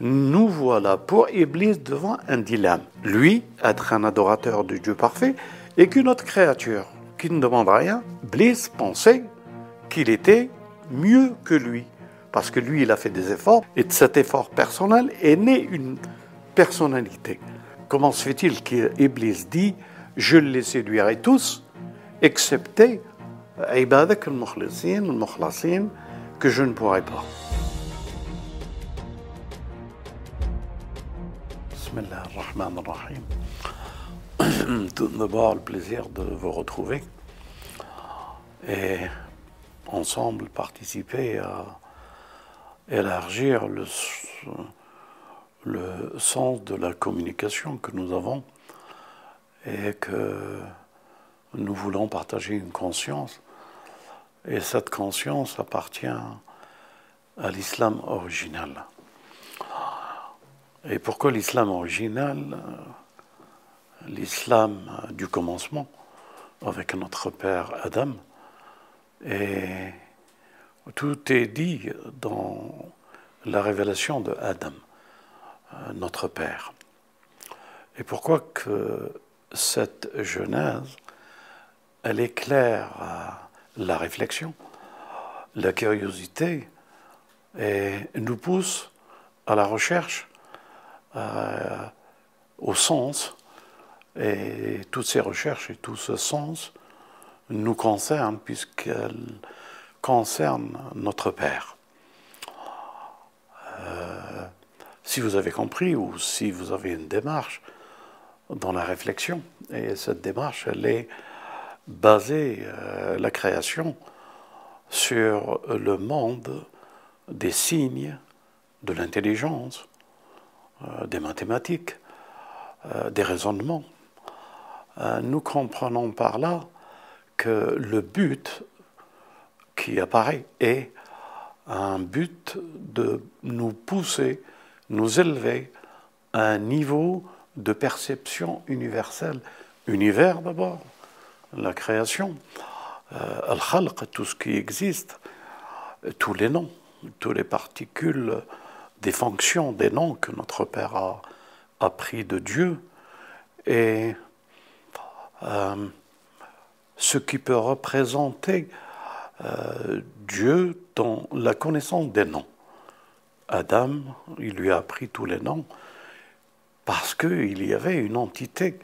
nous voilà pour Iblis devant un dilemme. Lui, être un adorateur du Dieu parfait, et qu'une autre créature qui ne demande rien, Iblis pensait qu'il était mieux que lui. Parce que lui, il a fait des efforts, et de cet effort personnel est née une personnalité. Comment se fait-il qu'Iblis dit Je les séduirai tous, excepté Ibadak que je ne pourrai pas. Tout d'abord, le plaisir de vous retrouver et ensemble participer à élargir le, le sens de la communication que nous avons et que nous voulons partager une conscience. Et cette conscience appartient à l'islam original. Et pourquoi l'islam original L'islam du commencement, avec notre père Adam. Et tout est dit dans la révélation de Adam, notre père. Et pourquoi que cette genèse, elle éclaire la réflexion, la curiosité, et nous pousse à la recherche euh, au sens. Et toutes ces recherches et tout ce sens nous concernent puisqu'elles concernent notre Père. Euh, si vous avez compris ou si vous avez une démarche dans la réflexion, et cette démarche, elle est basée, euh, la création, sur le monde des signes, de l'intelligence, des mathématiques, euh, des raisonnements. Euh, nous comprenons par là que le but qui apparaît est un but de nous pousser, nous élever à un niveau de perception universelle. Univers d'abord, la création, al-khalq, tout ce qui existe, tous les noms, toutes les particules des fonctions, des noms que notre Père a appris de Dieu et euh, ce qui peut représenter euh, Dieu dans la connaissance des noms. Adam, il lui a appris tous les noms parce qu'il y avait une entité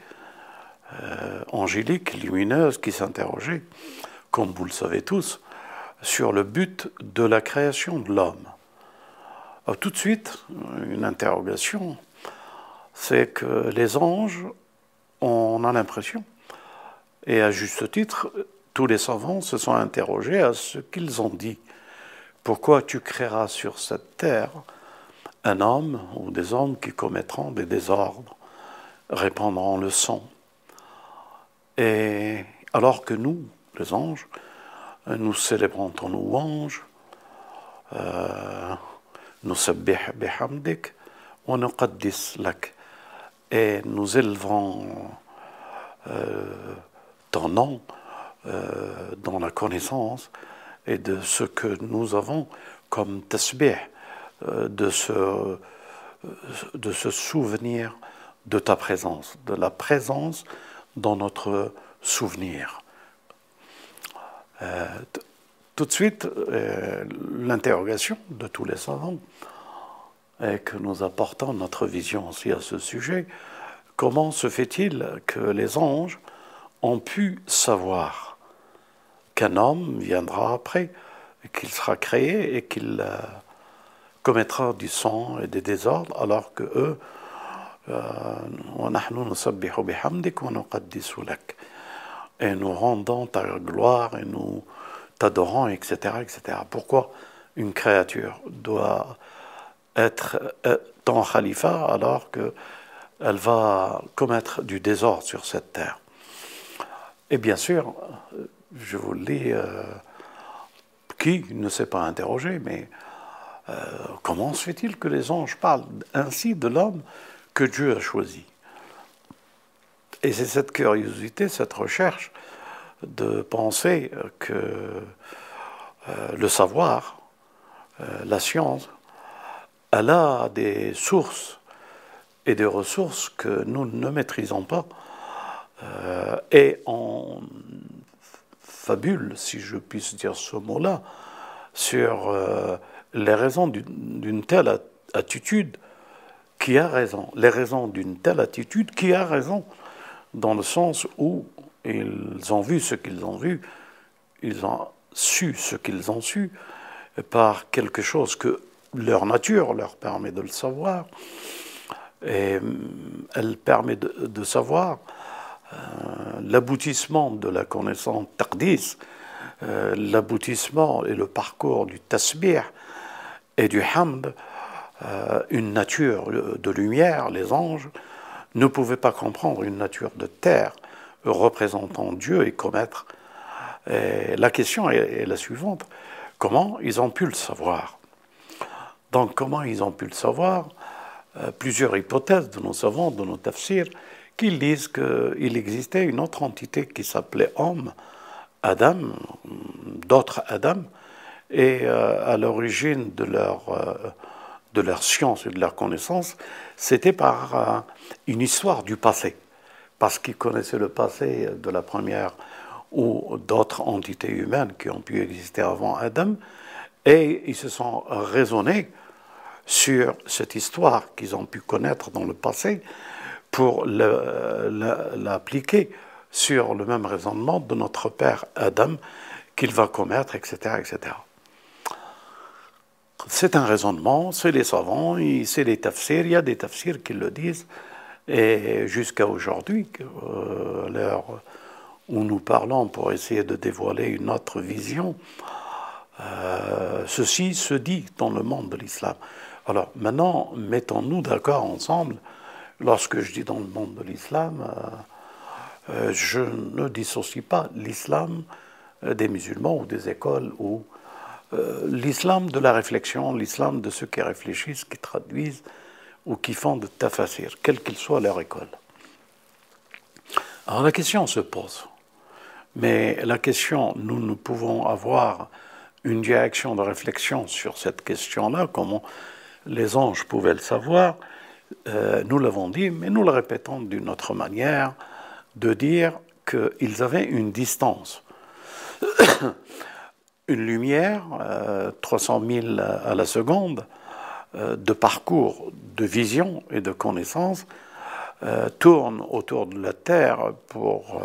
euh, angélique, lumineuse, qui s'interrogeait, comme vous le savez tous, sur le but de la création de l'homme tout de suite, une interrogation, c'est que les anges, on a l'impression, et à juste titre, tous les savants se sont interrogés à ce qu'ils ont dit. Pourquoi tu créeras sur cette terre un homme ou des hommes qui commettront des désordres, répandront le sang? Et alors que nous, les anges, nous célébrons ton louange, euh, نسبح بحمدك ونقدس لك et nous élevons euh, ton nom euh, dans la connaissance et de ce que nous avons comme tasbih, euh, de, ce, de ce souvenir de ta présence, de la présence dans notre souvenir. Tout de suite, euh, l'interrogation de tous les savants est que nous apportons notre vision aussi à ce sujet. Comment se fait-il que les anges ont pu savoir qu'un homme viendra après, qu'il sera créé et qu'il euh, commettra du sang et des désordres, alors que eux, euh, et nous rendons ta gloire et nous t'adorant, etc., etc. Pourquoi une créature doit être en khalifa alors qu'elle va commettre du désordre sur cette terre? Et bien sûr, je vous le dis, euh, qui ne s'est pas interrogé, mais euh, comment se fait-il que les anges parlent ainsi de l'homme que Dieu a choisi? Et c'est cette curiosité, cette recherche de penser que euh, le savoir, euh, la science, elle a des sources et des ressources que nous ne maîtrisons pas. Euh, et on fabule, si je puisse dire ce mot-là, sur les raisons d'une telle attitude qui a raison, les raisons d'une telle attitude qui a raison, dans le sens où ils ont vu ce qu'ils ont vu, ils ont su ce qu'ils ont su, par quelque chose que leur nature leur permet de le savoir, et euh, elle permet de, savoir euh, l'aboutissement de la connaissance tardis, euh, l'aboutissement et le parcours du tasbih et du hamd, une nature de lumière, les anges, ne pouvaient pas comprendre une nature de terre représentant Dieu et commettre. la question est la suivante. Comment ils ont pu le savoir? Donc comment ils ont pu le savoir? Euh, Plusieurs hypothèses de nos savants, de nos tafsirs, qui disent qu'il existait une autre entité qui s'appelait homme, Adam, d'autres Adam, et euh, à l'origine de leur, euh, de leur science et de leur connaissance, c'était par une histoire du passé, parce qu'ils connaissaient le passé de la première ou d'autres entités humaines qui ont pu exister avant Adam, et ils se sont raisonnés sur cette histoire qu'ils ont pu connaître dans le passé pour l'appliquer sur le même raisonnement de notre père Adam qu'il va commettre, etc. etc. C'est un raisonnement, c'est les savants, c'est les tafsirs, il y a des tafsirs qui le disent, et jusqu'à aujourd'hui, euh, l'heure où nous parlons pour essayer de dévoiler une autre vision, euh, ceci se dit dans le monde de l'islam. Alors maintenant, mettons-nous d'accord ensemble. Lorsque je dis dans le monde de l'islam, euh, je ne dissocie pas l'islam des musulmans ou des écoles ou l'islam de la réflexion, l'islam de ceux qui réfléchissent, qui traduisent ou qui font de tafasir, quelle qu'il soit leur école. Alors la question se pose. Mais la question, nous ne pouvons avoir une direction de réflexion sur cette question-là, comment les anges pouvaient le savoir, euh, nous l'avons dit, mais nous le répétons d'une autre manière, de dire qu'ils avaient une distance. une lumière, 300 euh, 000 à la seconde, de parcours, de vision et de connaissance, tourne autour de la Terre pour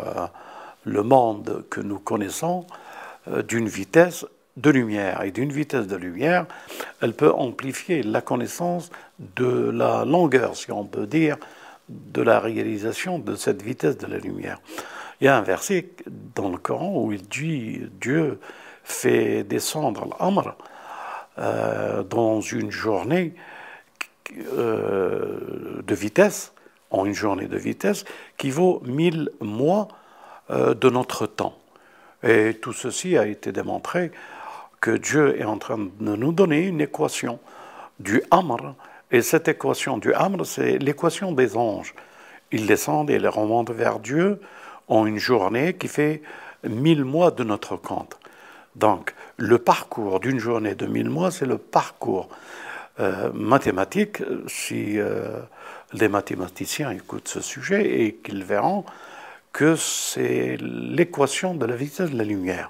le monde que nous connaissons d'une vitesse de lumière et d'une vitesse de lumière, elle peut amplifier la connaissance de la longueur, si on peut dire, de la réalisation de cette vitesse de la lumière. Il y a un verset dans le Coran où il dit Dieu fait descendre l'amr euh, dans une journée euh, de vitesse, en une journée de vitesse, qui vaut mille mois euh, de notre temps. Et tout ceci a été démontré que Dieu est en train de nous donner une équation du Amr. Et cette équation du Amr, c'est l'équation des anges. Ils descendent et ils remontent vers Dieu en une journée qui fait mille mois de notre compte. Donc, le parcours d'une journée de mille mois, c'est le parcours euh, mathématique. Si euh, les mathématiciens écoutent ce sujet et qu'ils verront que c'est l'équation de la vitesse de la lumière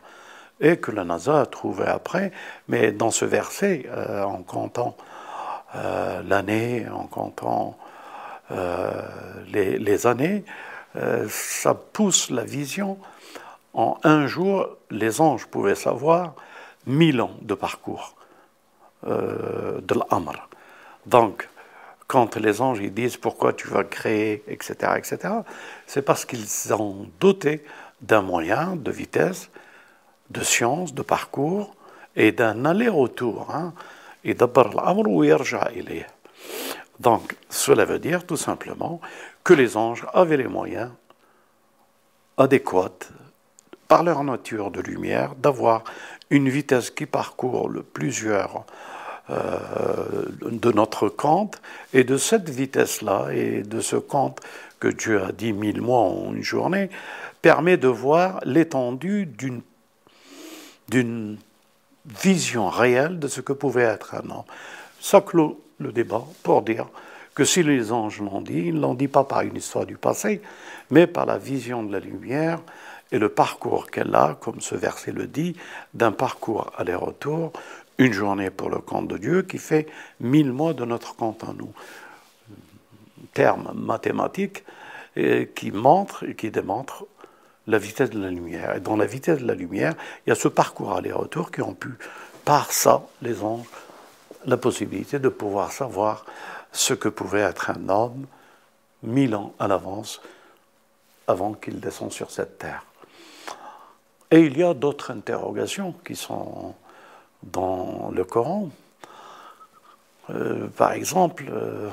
et que la NASA a trouvé après. Mais dans ce verset, euh, en comptant l'année, en comptant euh, les, années, ça pousse la vision. En un jour, les anges pouvaient savoir mille ans de parcours de l'Amr. Donc, quand les anges disent pourquoi tu vas créer, etc., etc., c'est parce qu'ils ont doté d'un moyen de vitesse de science, de parcours et d'un aller-retour. Hein, et Donc, cela veut dire tout simplement que les anges avaient les moyens adéquats, par leur nature de lumière, d'avoir une vitesse qui parcourt le plusieurs euh, de notre compte, et de cette vitesse-là, et de ce compte que Dieu a dit mille mois en une journée, permet de voir l'étendue d'une d'une vision réelle de ce que pouvait être un homme. Ça le débat pour dire que si les anges l'ont dit, ils ne l'ont dit pas par une histoire du passé, mais par la vision de la lumière et le parcours qu'elle a, comme ce verset le dit, d'un parcours aller-retour, une journée pour le compte de Dieu qui fait mille mois de notre compte à nous. Terme mathématique qui montre et qui démontre la vitesse de la lumière. Et dans la vitesse de la lumière, il y a ce parcours aller-retour qui ont pu, par ça, les anges, la possibilité de pouvoir savoir ce que pouvait être un homme mille ans à l'avance avant qu'il descende sur cette terre. Et il y a d'autres interrogations qui sont dans le Coran. Euh, par exemple, euh,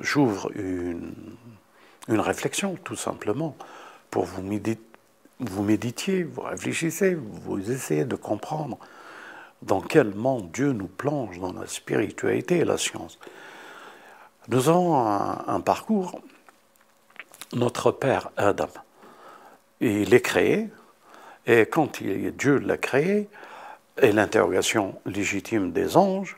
j'ouvre une, réflexion, tout simplement, pour vous, vous méditiez, vous réfléchissez, vous essayez de comprendre dans quel monde Dieu nous plonge dans la spiritualité et la science. Nous avons un, parcours, notre père Adam, il est créé, et quand Dieu l'a créé, et l'interrogation légitime des anges,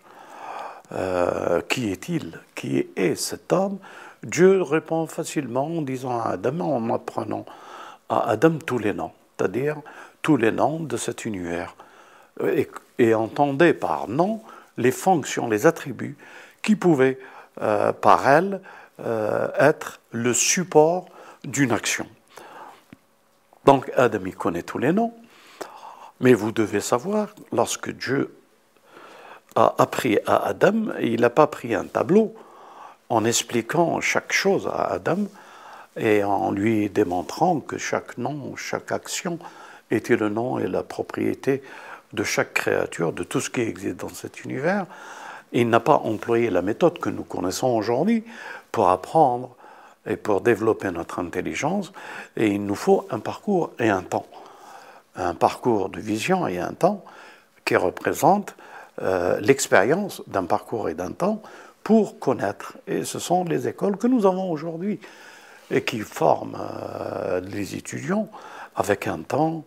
euh, qui est-il? Qui est cet homme? Dieu répond facilement en disant à Adam, en apprenant à Adam tous les noms, c'est-à-dire tous les noms de cet univers. Et, entendait par nom les fonctions, les attributs qui pouvaient euh, par elle euh, être le support d'une action. Donc Adam il connaît tous les noms, mais vous devez savoir, lorsque Dieu a appris à Adam, il n'a pas pris un tableau en expliquant chaque chose à Adam et en lui démontrant que chaque nom, chaque action était le nom et la propriété de chaque créature, de tout ce qui existe dans cet univers. Il n'a pas employé la méthode que nous connaissons aujourd'hui pour apprendre et pour développer notre intelligence. Et il nous faut un parcours et un temps. Un parcours de vision et un temps qui représente euh, l'expérience d'un parcours et d'un temps pour connaître. Et ce sont les écoles que nous avons aujourd'hui et qui forment euh, les étudiants avec un temps,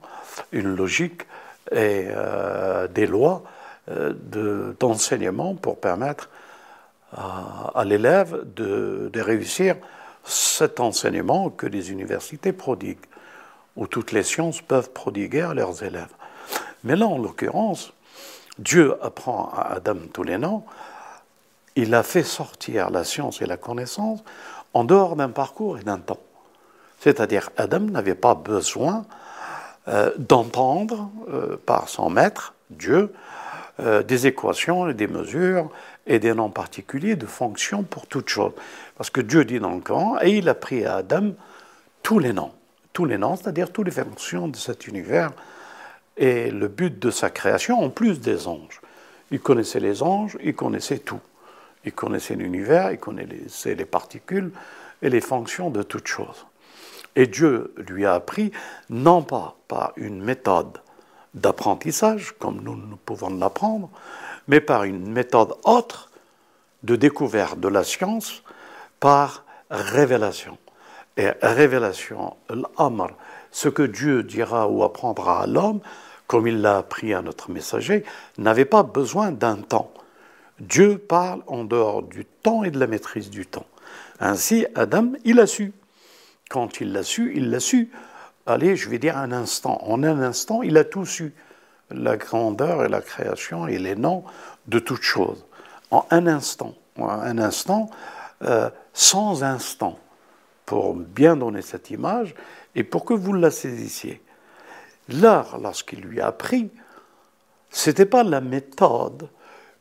une logique et euh, des lois d'enseignement pour permettre à, l'élève de, réussir cet enseignement que les universités prodiguent, où toutes les sciences peuvent prodiguer à leurs élèves. Mais là, en l'occurrence, Dieu apprend à Adam tous les noms, il a fait sortir la science et la connaissance en dehors d'un parcours et d'un temps. C'est-à-dire, Adam n'avait pas besoin euh, d'entendre euh, par son maître, Dieu, euh, des équations et des mesures et des noms particuliers de fonctions pour toute chose. Parce que Dieu dit dans le Coran, et il a pris à Adam tous les noms, tous les noms, c'est-à-dire toutes les fonctions de cet univers et le but de sa création, en plus des anges. Il connaissait les anges, il connaissait tout. Il connaissait l'univers, il connaissait les particules et les fonctions de toute chose. Et Dieu lui a appris, non pas par une méthode d'apprentissage, comme nous, nous pouvons l'apprendre, mais par une méthode autre de découverte de la science, par révélation. Et révélation, l'amr, ce que Dieu dira ou apprendra à l'homme, comme il l'a appris à notre messager, n'avait pas besoin d'un temps. Dieu parle en dehors du temps et de la maîtrise du temps. Ainsi, Adam, il a su. Quand il l'a su, il l'a su. Allez, je vais dire un instant. En un instant, il a tout su. La grandeur et la création et les noms de toutes choses. En un instant. Un instant, euh, sans instant. Pour bien donner cette image et pour que vous la saisissiez. Là, lorsqu'il lui a appris, ce n'était pas la méthode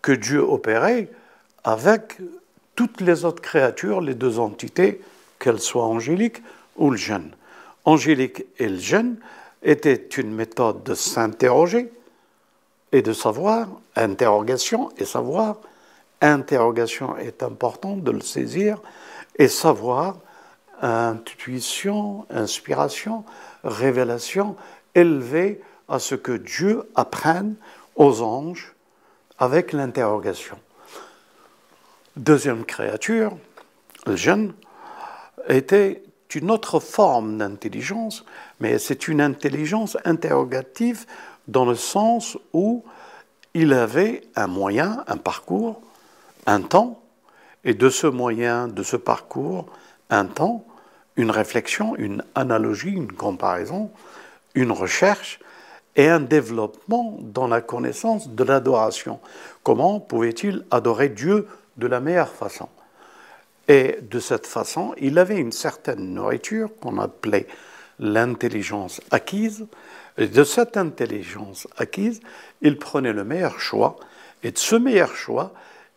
que Dieu opérait avec toutes les autres créatures, les deux entités, qu'elles soient angéliques ou le jeûne. Angélique et le jeûne était une méthode de s'interroger et de savoir, interrogation et savoir. Interrogation est important de le saisir et savoir, intuition, inspiration, révélation, élevé à ce que Dieu apprenne aux anges avec l'interrogation. Deuxième créature, le jeune, était une autre forme d'intelligence, mais c'est une intelligence interrogative dans le sens où il avait un moyen, un parcours, un temps, et de ce moyen, de ce parcours, un temps, une réflexion, une analogie, une comparaison, une recherche et un développement dans la connaissance de l'adoration. Comment pouvait-il adorer Dieu de la meilleure façon? Et de cette façon, il avait une certaine nourriture qu'on appelait l'intelligence acquise. Et de cette intelligence acquise, il prenait le meilleur choix. Et de ce meilleur choix,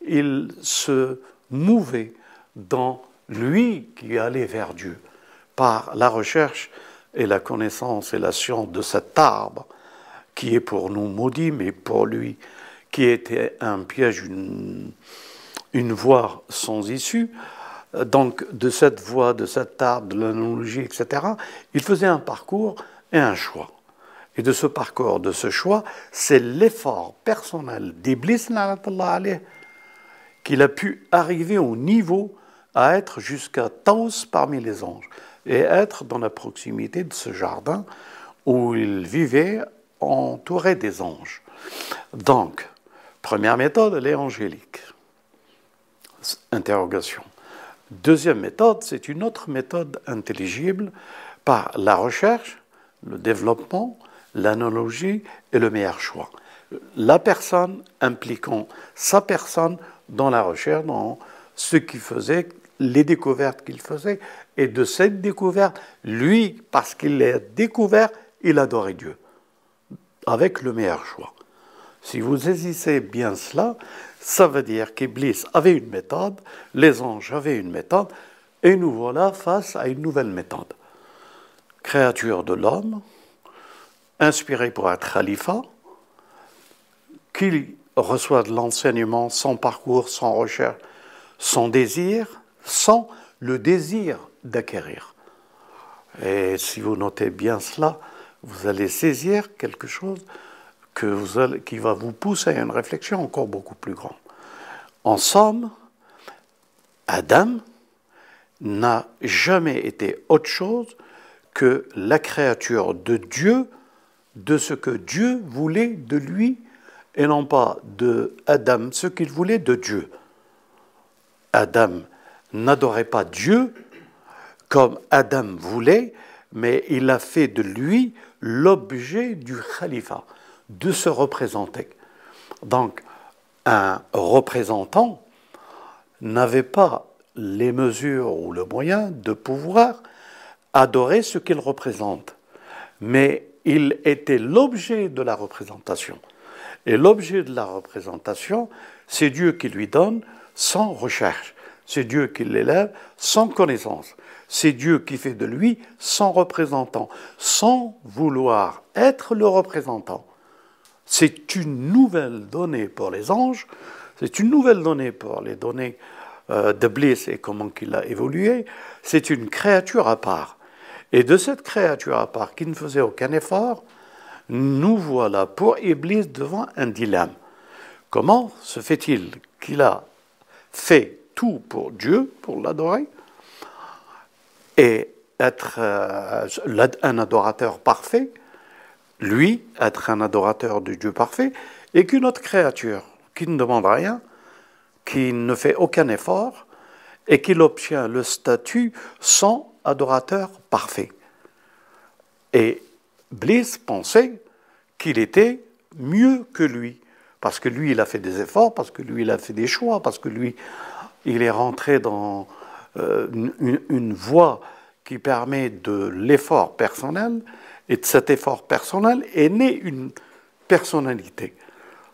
il se mouvait dans lui qui allait vers Dieu par la recherche et la connaissance et la science de cet arbre qui est pour nous maudit, mais pour lui qui était un piège, une, voie sans issue. Donc de cette voie, de cet arbre, de l'analogie, etc., il faisait un parcours et un choix. Et de ce parcours, de ce choix, c'est l'effort personnel d'Iblis, qu'il a pu arriver au niveau à être jusqu'à Taos parmi les anges et être dans la proximité de ce jardin où il vivait entouré des anges. Donc, première méthode, elle est angélique. Interrogation. Deuxième méthode, c'est une autre méthode intelligible par la recherche, le développement, l'analogie et le meilleur choix. La personne impliquant sa personne dans la recherche, dans ce qu'il faisait, les découvertes qu'il faisait, et de cette découverte, lui, parce qu'il l'a découvert, il adorait Dieu, avec le meilleur choix. Si vous saisissez bien cela, ça veut dire qu'Iblis avait une méthode, les anges avaient une méthode, et nous voilà face à une nouvelle méthode. Créature de l'homme, inspiré pour être khalifa, qui reçoit de l'enseignement sans parcours, sans recherche, sans désir, sans le désir d'acquérir. Et si vous notez bien cela, vous allez saisir quelque chose qui va vous pousser à une réflexion encore beaucoup plus grande. En somme, Adam n'a jamais été autre chose que la créature de Dieu, de ce que Dieu voulait de lui, et non pas de Adam, ce qu'il voulait de Dieu. Adam n'adorait pas Dieu comme Adam voulait, mais il a fait de lui l'objet du khalifa, de se représenter. Donc, un représentant n'avait pas les mesures ou le moyen de pouvoir adorer ce qu'il représente, mais il était l'objet de la représentation. Et l'objet de la représentation, c'est Dieu qui lui donne sans recherche. C'est Dieu qui l'élève sans connaissance. C'est Dieu qui fait de lui son représentant, sans vouloir être le représentant. C'est une nouvelle donnée pour les anges, c'est une nouvelle donnée pour les données euh, de Bliss et comment il a évolué. C'est une créature à part. Et de cette créature à part qui ne faisait aucun effort, nous voilà pour Iblis devant un dilemme. Comment se fait-il qu'il a fait tout pour Dieu, pour l'adorer, et être euh, un adorateur parfait, lui, être un adorateur du Dieu parfait, et qu'une autre créature qui ne demande rien, qui ne fait aucun effort, et qui obtient le statut sans adorateur parfait. Et Bliss pensait qu'il était mieux que lui, parce que lui, il a fait des efforts, parce que lui, il a fait des choix, parce que lui, il est rentré dans euh, une, voie qui permet de l'effort personnel, et de cet effort personnel est née une personnalité.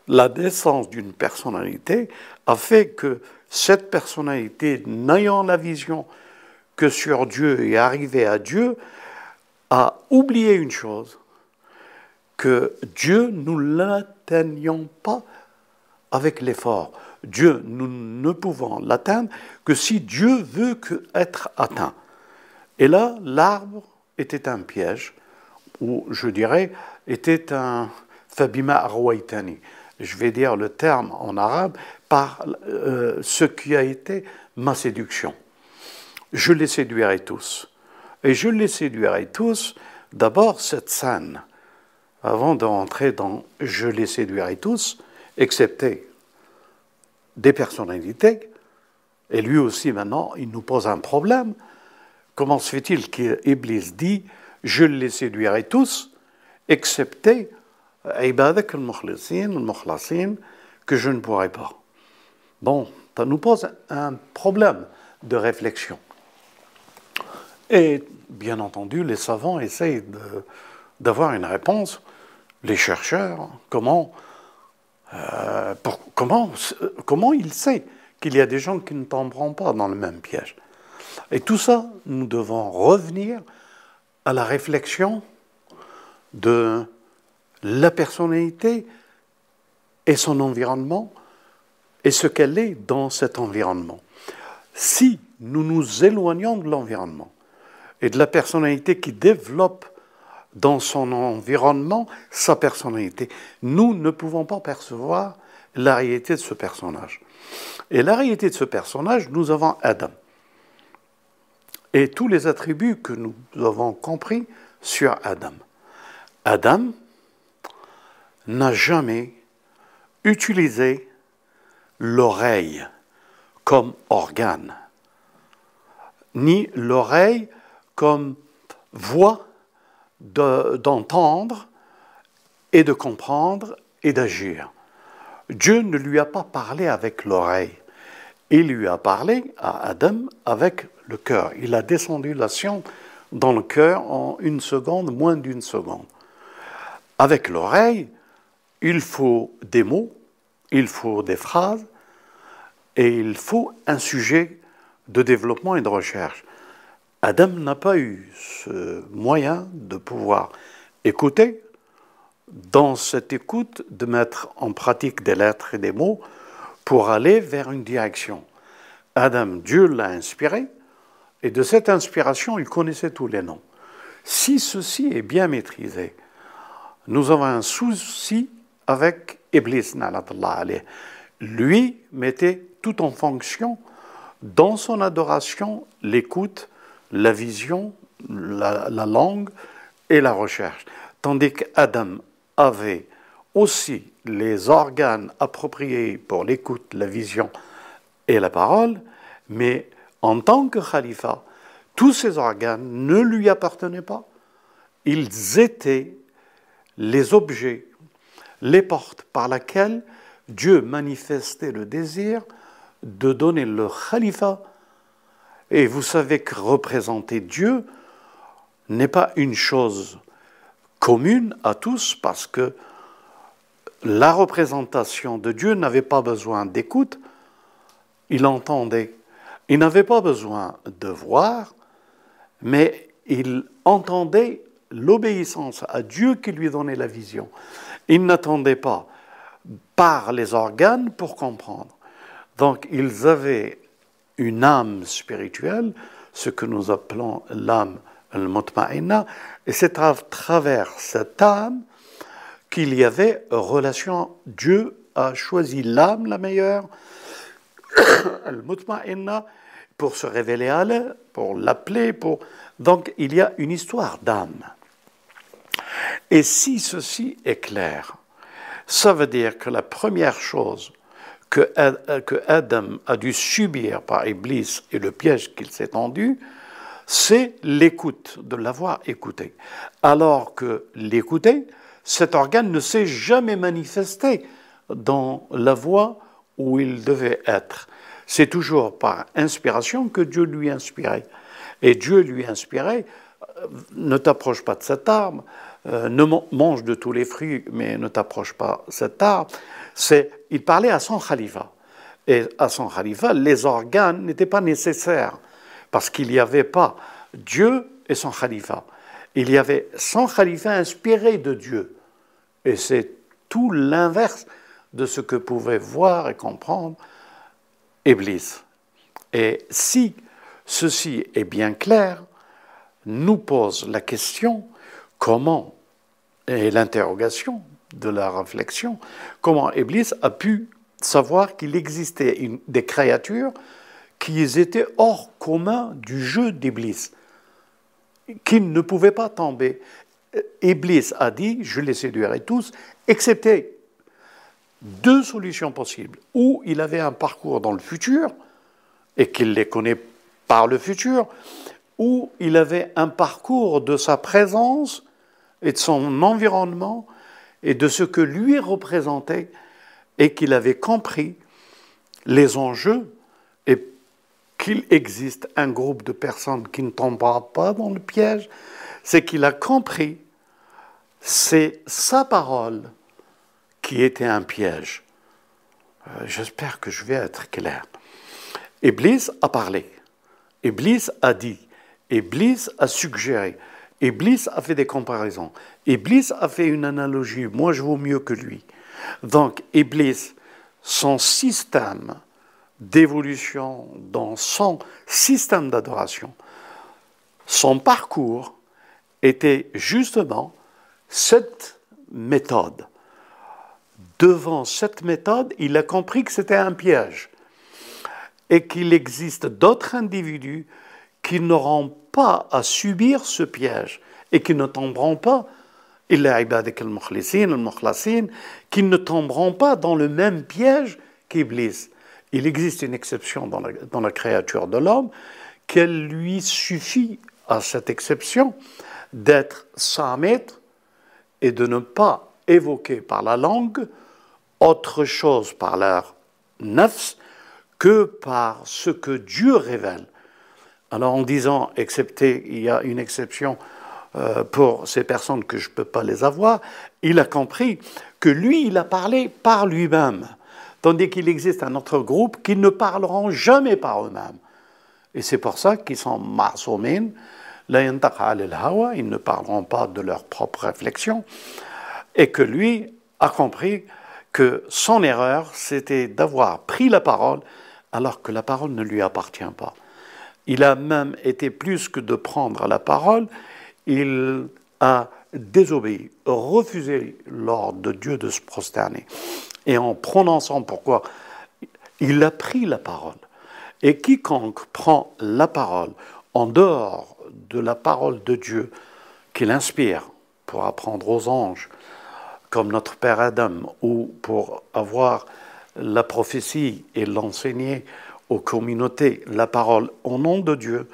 La naissance d'une personnalité a fait que cette personnalité, n'ayant la vision que sur Dieu et arrivé à Dieu, a oublié une chose, que Dieu, nous l'atteignons pas avec l'effort. Dieu, nous ne pouvons l'atteindre que si Dieu veut que être atteint. Et là, l'arbre était un piège, ou je dirais, était un fabima arwaitani. Je vais dire le terme en arabe par euh, ce qui a été ma séduction. Je les séduirai tous. Et je les séduirai tous, d'abord cette scène, avant d'entrer dans je les séduirai tous, excepté des personnalités. Et lui aussi, maintenant, il nous pose un problème. Comment se fait-il qu'Iblis dit Je les séduirai tous, excepté Ibadak al-Mukhlisin, al que je ne pourrai pas Bon, ça nous pose un problème de réflexion. Et bien entendu, les savants essayent d'avoir une réponse. Les chercheurs, comment, euh, comment, comment il sait qu'il y a des gens qui ne tomberont pas dans le même piège? Et tout ça, nous devons revenir à la réflexion de la personnalité et son environnement et ce qu'elle est dans cet environnement. Si nous nous éloignons de l'environnement et de la personnalité qui développe dans son environnement sa personnalité, nous ne pouvons pas percevoir la réalité de ce personnage. Et la réalité de ce personnage, nous avons Adam. Et tous les attributs que nous avons compris sur Adam. Adam n'a jamais utilisé l'oreille comme organe, ni l'oreille comme voie d'entendre et de comprendre et d'agir. Dieu ne lui a pas parlé avec l'oreille, il lui a parlé à Adam avec le cœur. Il a descendu la science dans le cœur en une seconde, moins d'une seconde. Avec l'oreille, il faut des mots, il faut des phrases et il faut un sujet de développement et de recherche. Adam n'a pas eu ce moyen de pouvoir écouter, dans cette écoute, de mettre en pratique des lettres et des mots pour aller vers une direction. Adam, Dieu l'a inspiré, et de cette inspiration, il connaissait tous les noms. Si ceci est bien maîtrisé, nous avons un souci avec Iblis, lui mettait tout en fonction dans son adoration l'écoute, la vision, la, langue et la recherche. Tandis qu'Adam avait aussi les organes appropriés pour l'écoute, la vision et la parole, mais en tant que khalifa, tous ces organes ne lui appartenaient pas. Ils étaient les objets, les portes par lesquelles Dieu manifestait le désir de donner le khalifa. Et vous savez que représenter Dieu n'est pas une chose commune à tous parce que la représentation de Dieu n'avait pas besoin d'écoute, il entendait. Il n'avait pas besoin de voir, mais il entendait l'obéissance à Dieu qui lui donnait la vision. Il n'attendait pas par les organes pour comprendre. Donc ils avaient une âme spirituelle, ce que nous appelons l'âme al-mutma'inna, et c'est à travers cette âme qu'il y avait relation. Dieu a choisi l'âme la meilleure, al-mutma'inna, pour se révéler à elle, pour l'appeler, pour... Donc il y a une histoire d'âme. Et si ceci est clair, ça veut dire que la première chose que, Adam a dû subir par Iblis et le piège qu'il s'est tendu, c'est l'écoute, de l'avoir écouté. Alors que l'écouter, cet organe ne s'est jamais manifesté dans la voie où il devait être. C'est toujours par inspiration que Dieu lui inspirait. Et Dieu lui inspirait, euh, ne t'approche pas de cette arme, euh, ne mange de tous les fruits, mais ne t'approche pas cet arbre, c'est, il parlait à son khalifa. Et à son khalifa, les organes n'étaient pas nécessaires, parce qu'il n'y avait pas Dieu et son khalifa. Il y avait son khalifa inspiré de Dieu. Et c'est tout l'inverse de ce que pouvait voir et comprendre Iblis. Et si ceci est bien clair, nous pose la question comment, et l'interrogation de la réflexion, comment Iblis a pu savoir qu'il existait des créatures qui étaient hors commun du jeu d'Iblis, qui ne pouvaient pas tomber. Iblis a dit, je les séduirai tous, excepté deux solutions possibles. Ou il avait un parcours dans le futur et qu'il les connaît par le futur, ou il avait un parcours de sa présence et de son environnement et de ce que lui représentait et qu'il avait compris les enjeux et qu'il existe un groupe de personnes qui ne tombera pas dans le piège, c'est qu'il a compris, c'est sa parole qui était un piège. Euh, j'espère que je vais être clair. Iblis a parlé, Iblis a dit, Iblis a suggéré, Iblis a fait des comparaisons, Iblis a fait une analogie, moi je vaux mieux que lui. Donc Iblis, son système d'évolution dans son système d'adoration, son parcours était justement cette méthode. Devant cette méthode, il a compris que c'était un piège et qu'il existe d'autres individus qui n'auront pas à subir ce piège et qui ne tomberont pas, qui ne tomberont pas dans le même piège qu'Iblis. Il existe une exception dans la, créature de l'homme, qu'elle lui suffit à cette exception d'être samit et de ne pas évoquer par la langue autre chose par leur nefs que par ce que Dieu révèle. Alors en disant, excepté, il y a une exception euh, pour ces personnes que je ne peux pas les avoir, il a compris que lui, il a parlé par lui-même, tandis qu'il existe un autre groupe qui ne parleront jamais par eux-mêmes. Et c'est pour ça qu'ils sont ma'soumin, la hawa, ils ne parleront pas de leur propre réflexion, et que lui a compris que son erreur, c'était d'avoir pris la parole alors que la parole ne lui appartient pas. Il a même été plus que de prendre la parole, il a désobéi, refusé l'ordre de Dieu de se prosterner. Et en prononçant pourquoi, il a pris la parole. Et quiconque prend la parole en dehors de la parole de Dieu qu'il inspire pour apprendre aux anges, comme notre Père Adam, ou pour avoir la prophétie et l'enseigner aux communautés, la parole au nom de Dieu.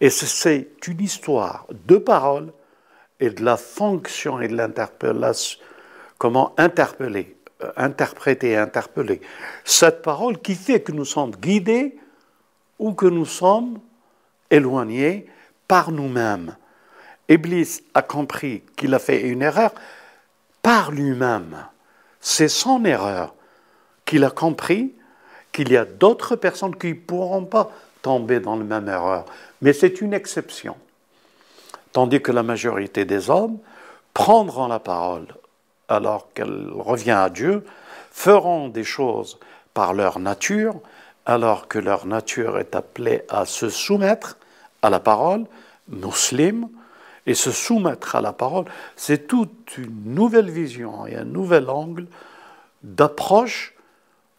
Et c'est une histoire de parole et de la fonction et de l'interpellation, comment interpeller, euh, interpréter interpeller cette parole qui fait que nous sommes guidés ou que nous sommes éloignés par nous-mêmes. Iblis a compris qu'il a fait une erreur par lui-même. C'est son erreur qu'il a compris qu'il y a d'autres personnes qui ne pourront pas tomber dans la même erreur. Mais c'est une exception. Tandis que la majorité des hommes prendront la parole alors qu'elle revient à Dieu, feront des choses par leur nature, alors que leur nature est appelée à se soumettre à la parole, musulmane, et se soumettre à la parole, c'est toute une nouvelle vision et un nouvel angle d'approche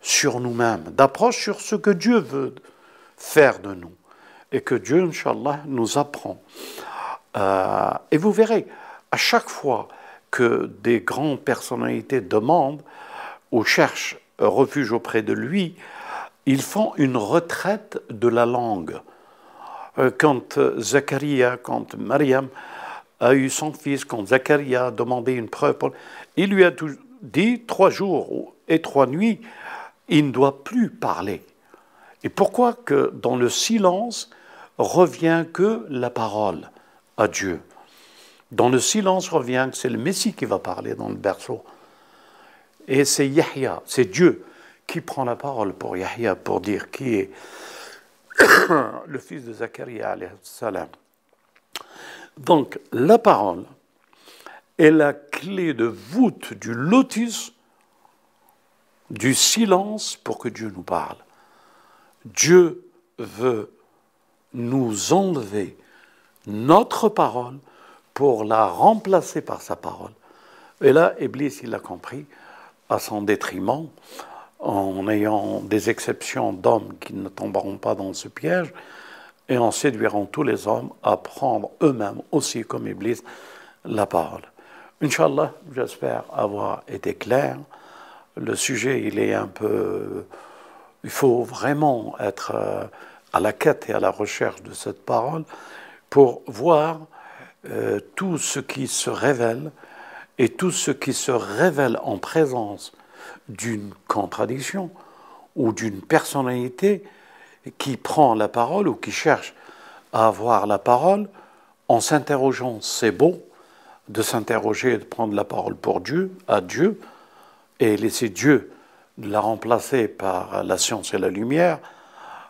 sur nous-mêmes, d'approche sur ce que Dieu veut faire de nous et que Dieu, Inch'Allah, nous apprend. Euh, et vous verrez, à chaque fois que des grandes personnalités demandent ou cherchent refuge auprès de lui, ils font une retraite de la langue. Euh, quand Zacharia, quand Mariam a eu son fils, quand Zacharia a demandé une preuve, il lui a dit trois jours et trois nuits, il ne doit plus parler. Et pourquoi que dans le silence revient que la parole à Dieu? Dans le silence revient que c'est le Messie qui va parler dans le berceau. Et c'est Yahya, c'est Dieu qui prend la parole pour Yahya pour dire qui est le fils de Zacharia. Salam. Donc la parole est la clé de voûte du lotus du silence pour que Dieu nous parle. Dieu veut nous enlever notre parole pour la remplacer par sa parole. Et là, Iblis, il a compris, à son détriment, en ayant des exceptions d'hommes qui ne tomberont pas dans ce piège, et en séduiront tous les hommes à prendre eux-mêmes aussi, comme Iblis, la parole. Inch'Allah, j'espère avoir été clair. Le sujet, il est un peu... Il faut vraiment être euh, à la quête et à la recherche de cette parole pour voir euh, tout ce qui se révèle et tout ce qui se révèle en présence d'une contradiction ou d'une personnalité qui prend la parole ou qui cherche à avoir la parole en s'interrogeant. C'est beau de s'interroger et de prendre la parole pour Dieu, à Dieu, et laisser Dieu la remplacer par la science et la lumière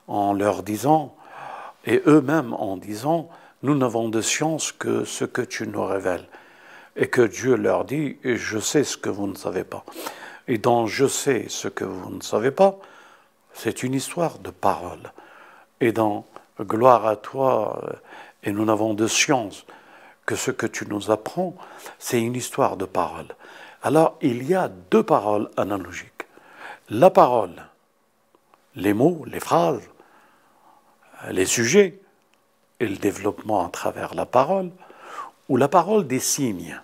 en leur disant, et eux-mêmes en disant, nous n'avons de science que ce que tu nous révèles. Et que Dieu leur dit, je sais ce que vous ne savez pas. Et dans je sais ce que vous ne savez pas, c'est une histoire de parole. Et dans gloire à toi, et nous n'avons de science que ce que tu nous apprends, c'est une histoire de parole. Alors il y a deux paroles analogiques. La parole, les mots, les phrases, les sujets, et le développement à travers la parole, ou la parole des signes.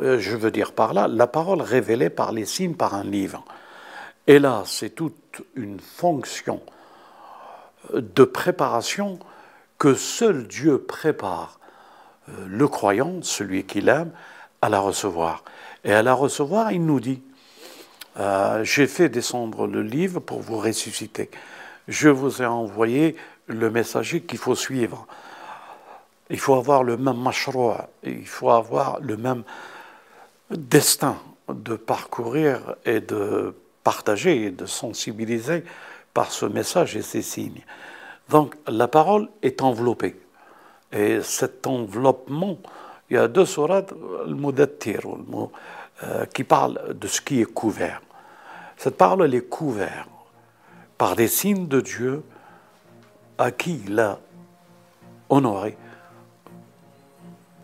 Euh, je veux dire par là, la parole révélée par les signes par un livre. Et là, c'est toute une fonction de préparation que seul Dieu prépare euh, le croyant, celui qu'il aime, à la recevoir. Et à la recevoir, il nous dit, euh, j'ai fait descendre le livre pour vous ressusciter. Je vous ai envoyé le messager qu'il faut suivre. Il faut avoir le même mashroua, il faut avoir le même destin de parcourir et de partager et de sensibiliser par ce message et ces signes. Donc la parole est enveloppée. Et cet enveloppement, il y a deux sourates, le mot euh, qui parle de ce qui est couvert. Cette parole, est couverte par des signes de Dieu à qui il a honoré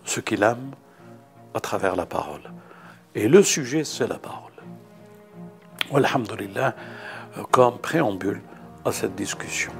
ce qu'il aime à travers la parole. Et le sujet, c'est la parole. Alhamdulillah, comme préambule à cette discussion.